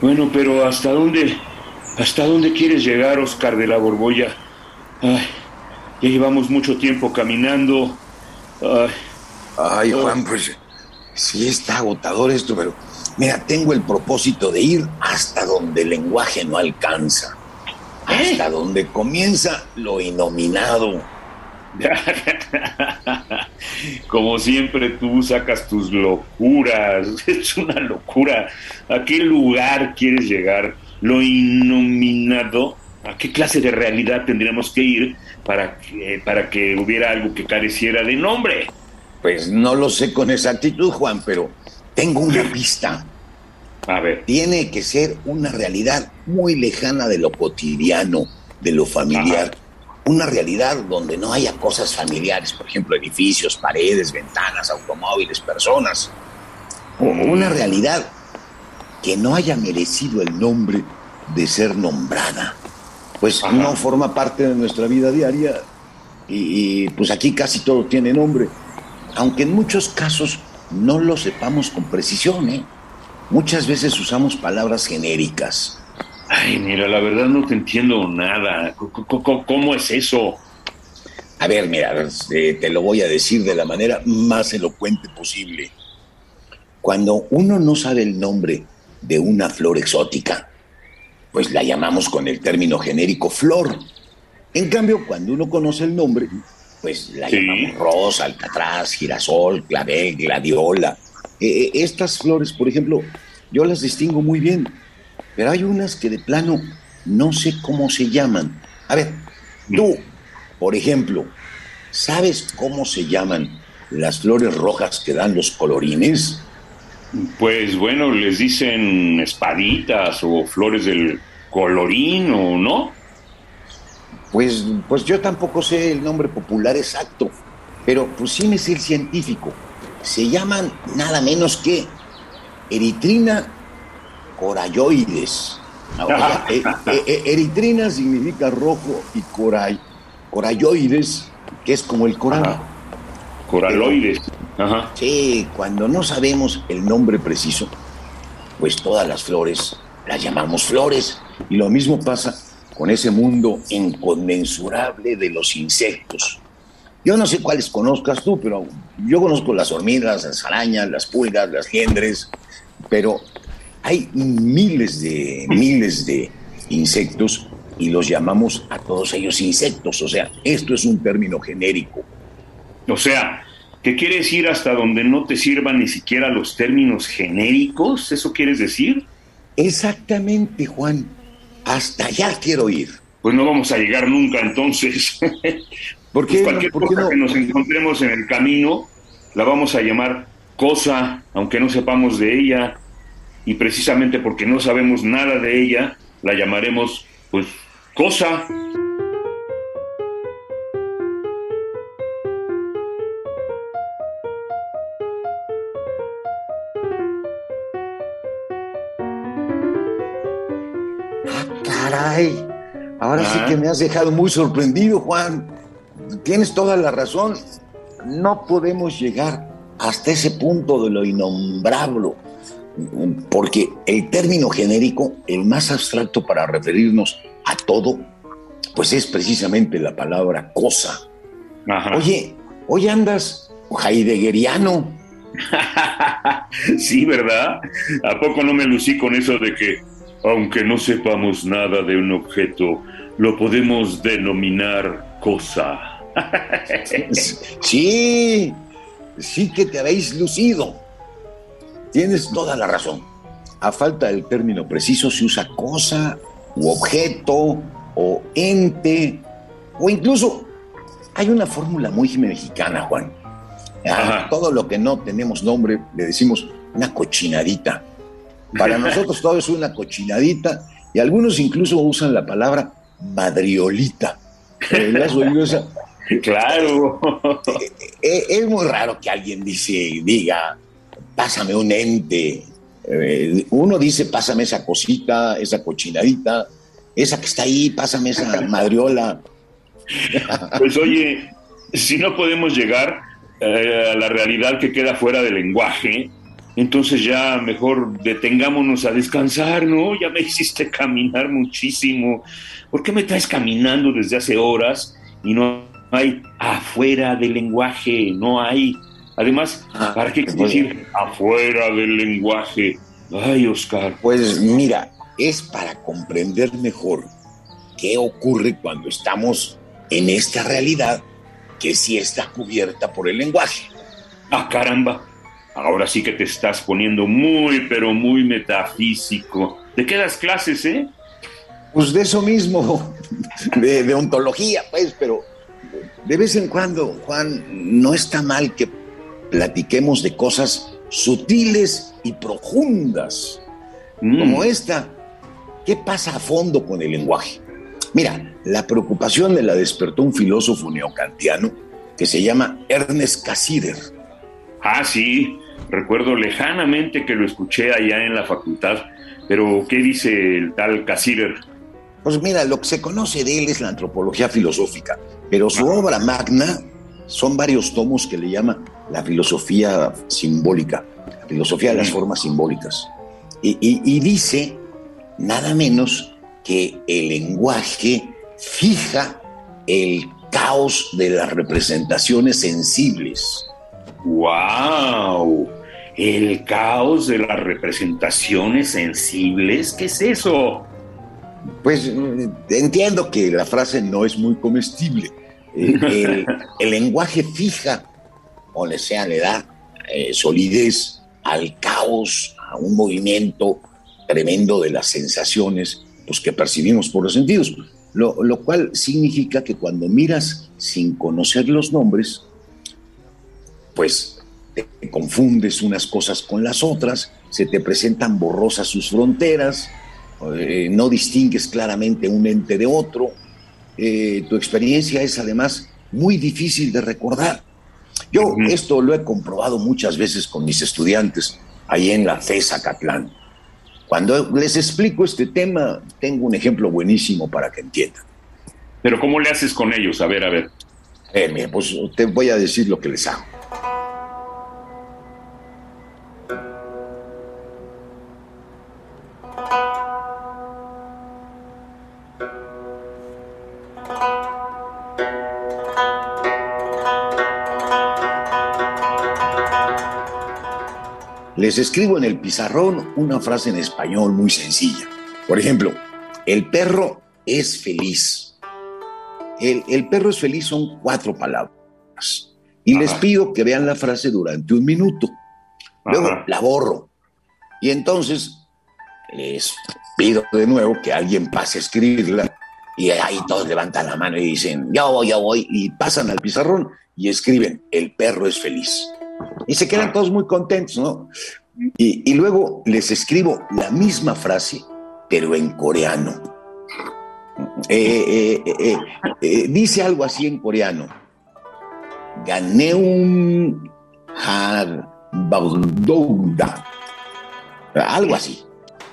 Bueno, pero ¿hasta dónde, hasta dónde quieres llegar, Oscar de la Borbolla? Ay, ya llevamos mucho tiempo caminando. Ay, Ay, Juan, pues sí está agotador esto, pero mira, tengo el propósito de ir hasta donde el lenguaje no alcanza, hasta donde comienza lo inominado. Como siempre tú sacas tus locuras, es una locura. ¿A qué lugar quieres llegar? Lo inominado, ¿a qué clase de realidad tendríamos que ir para que, para que hubiera algo que careciera de nombre? Pues no lo sé con exactitud, Juan, pero tengo una pista. A ver. Tiene que ser una realidad muy lejana de lo cotidiano, de lo familiar. Una realidad donde no haya cosas familiares, por ejemplo, edificios, paredes, ventanas, automóviles, personas. O una realidad que no haya merecido el nombre de ser nombrada. Pues Ajá. no forma parte de nuestra vida diaria y, y, pues aquí casi todo tiene nombre. Aunque en muchos casos no lo sepamos con precisión, ¿eh? Muchas veces usamos palabras genéricas. Ay, mira, la verdad no te entiendo nada. ¿Cómo es eso? A ver, mira, te lo voy a decir de la manera más elocuente posible. Cuando uno no sabe el nombre de una flor exótica, pues la llamamos con el término genérico flor. En cambio, cuando uno conoce el nombre, pues la Sí. llamamos rosa, alcatraz, girasol, clavel, gladiola. Eh, eh, estas flores, por ejemplo, yo las distingo muy bien, pero hay unas que de plano no sé cómo se llaman. A ver, tú, por ejemplo, ¿sabes cómo se llaman las flores rojas que dan los colorines? Pues bueno, les dicen espaditas o flores del colorín o no. Pues, pues yo tampoco sé el nombre popular exacto, pero pues sí me sé el científico. Se llaman nada menos que eritrina corayoides. Ahora, eh, eh, eh, eritrina significa rojo y coray, corayoides, que es como el coral. Ajá. Coraloides. Ajá. Sí, cuando no sabemos el nombre preciso, pues todas las flores las llamamos flores. Y lo mismo pasa con ese mundo inconmensurable de los insectos. Yo no sé cuáles conozcas tú, pero yo conozco las hormigas, las arañas, las pulgas, las liendres, pero hay miles de miles de insectos y los llamamos a todos ellos insectos. O sea, esto es un término genérico. O sea, ¿que quieres ir hasta donde no te sirvan ni siquiera los términos genéricos? ¿Eso quieres decir? Exactamente, Juan. Hasta allá quiero ir. Pues no vamos a llegar nunca entonces. ¿Por Pues qué, cualquier por qué cosa no? que nos encontremos en el camino la vamos a llamar cosa, aunque no sepamos de ella. Y precisamente porque no sabemos nada de ella, la llamaremos, pues, cosa. Ah, caray. Ahora sí Ah. que me has dejado muy sorprendido, Juan. Tienes toda la razón. No podemos llegar hasta ese punto de lo innombrable, porque el término genérico, el más abstracto para referirnos a todo, pues es precisamente la palabra cosa. Ajá. Oye, hoy andas heideggeriano. sí, ¿verdad? ¿A poco no me lucí con eso de que, aunque no sepamos nada de un objeto, lo podemos denominar cosa? Sí, sí que te habéis lucido. Tienes toda la razón. A falta del término preciso se usa cosa u objeto o ente o incluso hay una fórmula muy mexicana, Juan. A Ajá. todo lo que no tenemos nombre le decimos una cochinadita. Para nosotros todo es una cochinadita y algunos incluso usan la palabra madriolita. ¿Le has oído esa? Claro. Eh, eh, es muy raro que alguien dice, diga, pásame un ente. Eh, uno dice, pásame esa cosita, esa cochinadita, esa que está ahí, pásame esa madriola. Pues oye, si no podemos llegar a la realidad que queda fuera del lenguaje, entonces ya mejor detengámonos a descansar, ¿no? Ya me hiciste caminar muchísimo. ¿Por qué me traes caminando desde hace horas y no hay afuera del lenguaje? No hay. Además, ah, ¿para qué decir afuera del lenguaje? Ay, Oscar. Pues mira, es para comprender mejor qué ocurre cuando estamos en esta realidad que sí está cubierta por el lenguaje. Ah, caramba. Ahora sí que te estás poniendo muy, pero muy metafísico. ¿De qué das clases, eh? Pues de eso mismo, de, ontología, pues, pero de vez en cuando, Juan, no está mal que platiquemos de cosas sutiles y profundas, mm. como esta. ¿Qué pasa a fondo con el lenguaje? Mira, la preocupación me la despertó un filósofo neocantiano que se llama Ernest Cassirer. Ah, sí, recuerdo lejanamente que lo escuché allá en la facultad, pero ¿qué dice el tal Cassirer? Pues mira, lo que se conoce de él es la antropología filosófica, pero su obra magna son varios tomos que le llama la filosofía simbólica, la filosofía de las formas simbólicas. Y, dice nada menos que el lenguaje fija el caos de las representaciones sensibles. ¡Wow! El caos de las representaciones sensibles, ¿qué es eso? Pues entiendo que la frase no es muy comestible. El, lenguaje fija, o le sea, le da eh, solidez al caos, a un movimiento tremendo de las sensaciones pues, que percibimos por los sentidos. Lo, lo cual significa que cuando miras sin conocer los nombres, pues te confundes unas cosas con las otras, se te presentan borrosas sus fronteras, eh, no distingues claramente un ente de otro, eh, tu experiencia es además muy difícil de recordar. Yo esto lo he comprobado muchas veces con mis estudiantes ahí en la FESA Catlán. Cuando les explico este tema, tengo un ejemplo buenísimo para que entiendan. Pero ¿cómo le haces con ellos? A ver, a ver. Eh, pues te voy a decir lo que les hago. Les escribo en el pizarrón una frase en español muy sencilla. Por ejemplo, el perro es feliz. El, perro es feliz son cuatro palabras. Y les pido que vean la frase durante un minuto. Luego la borro. Y entonces les pido de nuevo que alguien pase a escribirla. Y ahí todos levantan la mano y dicen, ya voy, ya voy. Y pasan al pizarrón y escriben, el perro es feliz. Y se quedan todos muy contentos, ¿no? Y, luego les escribo la misma frase, pero en coreano. Eh, eh, eh, dice algo así en coreano. Gané un algo así.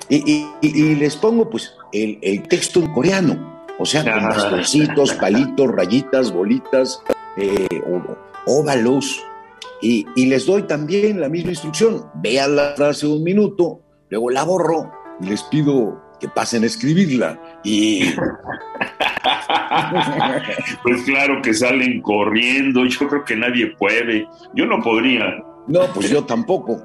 Y, les pongo pues el, texto en coreano, o sea, con bastoncitos, palitos, rayitas, bolitas, óvalos, y, les doy también la misma instrucción. Vean la frase un minuto, luego la borro y les pido que pasen a escribirla. Y. pues claro que salen corriendo. Yo creo que nadie puede. Yo no podría. No, pues yo tampoco.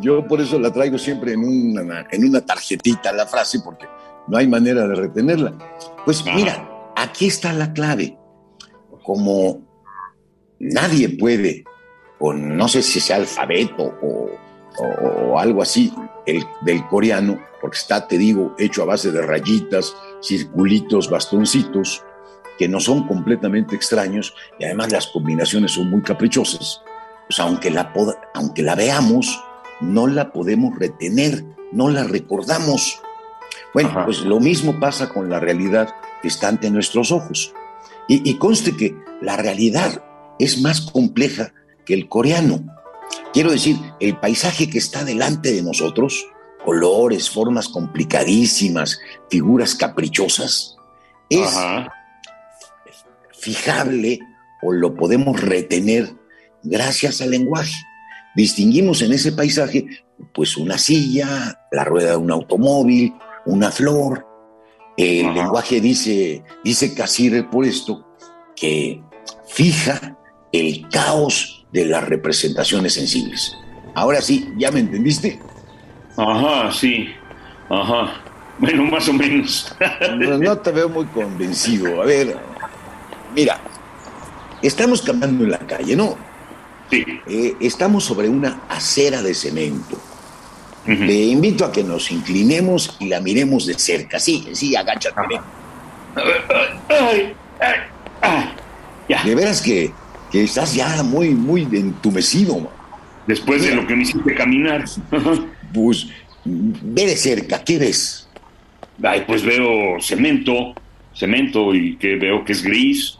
Yo por eso la traigo siempre en una, en una tarjetita la frase, porque no hay manera de retenerla. Pues mira, aquí está la clave. Como nadie puede o no sé si sea alfabeto o, algo así el, del coreano, porque está, te digo, hecho a base de rayitas, circulitos, bastoncitos, que no son completamente extraños y además las combinaciones son muy caprichosas. Pues aunque la, aunque la veamos, no la podemos retener, no la recordamos. Bueno, pues lo mismo pasa con la realidad que está ante nuestros ojos. Y, y conste que la realidad es más compleja que el coreano. Quiero decir, el paisaje que está delante de nosotros, colores, formas complicadísimas, figuras caprichosas, es fijable o lo podemos retener gracias al lenguaje. Distinguimos en ese paisaje pues una silla, la rueda de un automóvil, una flor. El lenguaje dice, dice Casir por esto, que fija el caos de las representaciones sensibles. Ahora sí, ¿ya me entendiste? Ajá, sí. Ajá. Bueno, más o menos. no, te veo muy convencido. A ver, mira, estamos caminando en la calle, ¿no? Sí. Eh, estamos sobre una acera de cemento. Te invito a que nos inclinemos y la miremos de cerca. Sí, sí, agáchate. Ay, ay, ay, ya. De veras que, que, estás ya muy, muy entumecido. Después de lo que me hiciste caminar. pues ve de cerca, ¿qué ves? Ay, pues veo cemento, cemento y que veo que es gris.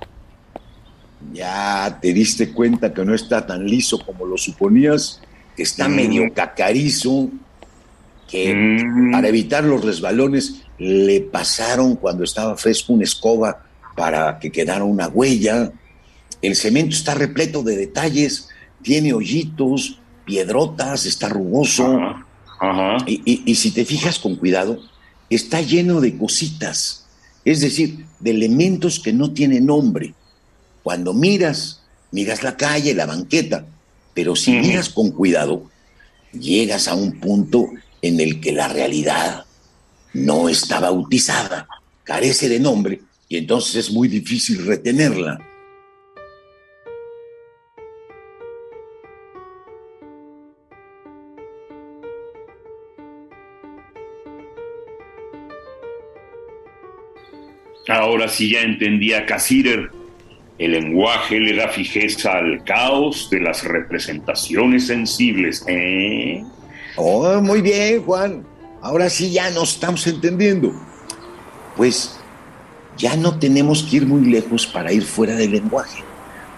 Ya te diste cuenta que no está tan liso como lo suponías, que está mm. medio cacarizo, que mm. para evitar los resbalones le pasaron cuando estaba fresco una escoba para que quedara una huella. El cemento está repleto de detalles, tiene hoyitos, piedrotas, está rugoso. y, si te fijas con cuidado, está lleno de cositas, es decir, de elementos que no tienen nombre. Cuando miras, miras la calle, la banqueta, pero si miras con cuidado, llegas a un punto en el que la realidad no está bautizada, carece de nombre y entonces es muy difícil retenerla. Ahora sí ya entendía Casirer. El lenguaje le da fijeza al caos de las representaciones sensibles, ¿eh? Oh, muy bien, Juan. Ahora sí ya nos estamos entendiendo. Pues ya no tenemos que ir muy lejos para ir fuera del lenguaje.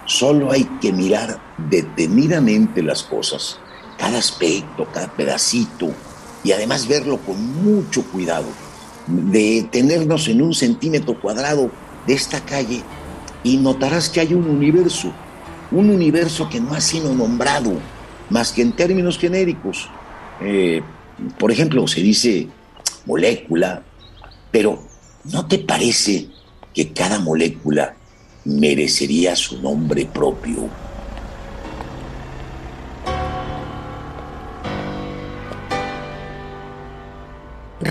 Solo hay que mirar detenidamente las cosas, cada aspecto, cada pedacito, y además verlo con mucho cuidado detenernos en un centímetro cuadrado de esta calle y notarás que hay un universo, un universo que no ha sido nombrado más que en términos genéricos. Eh, por ejemplo, se dice molécula, pero ¿no te parece que cada molécula merecería su nombre propio?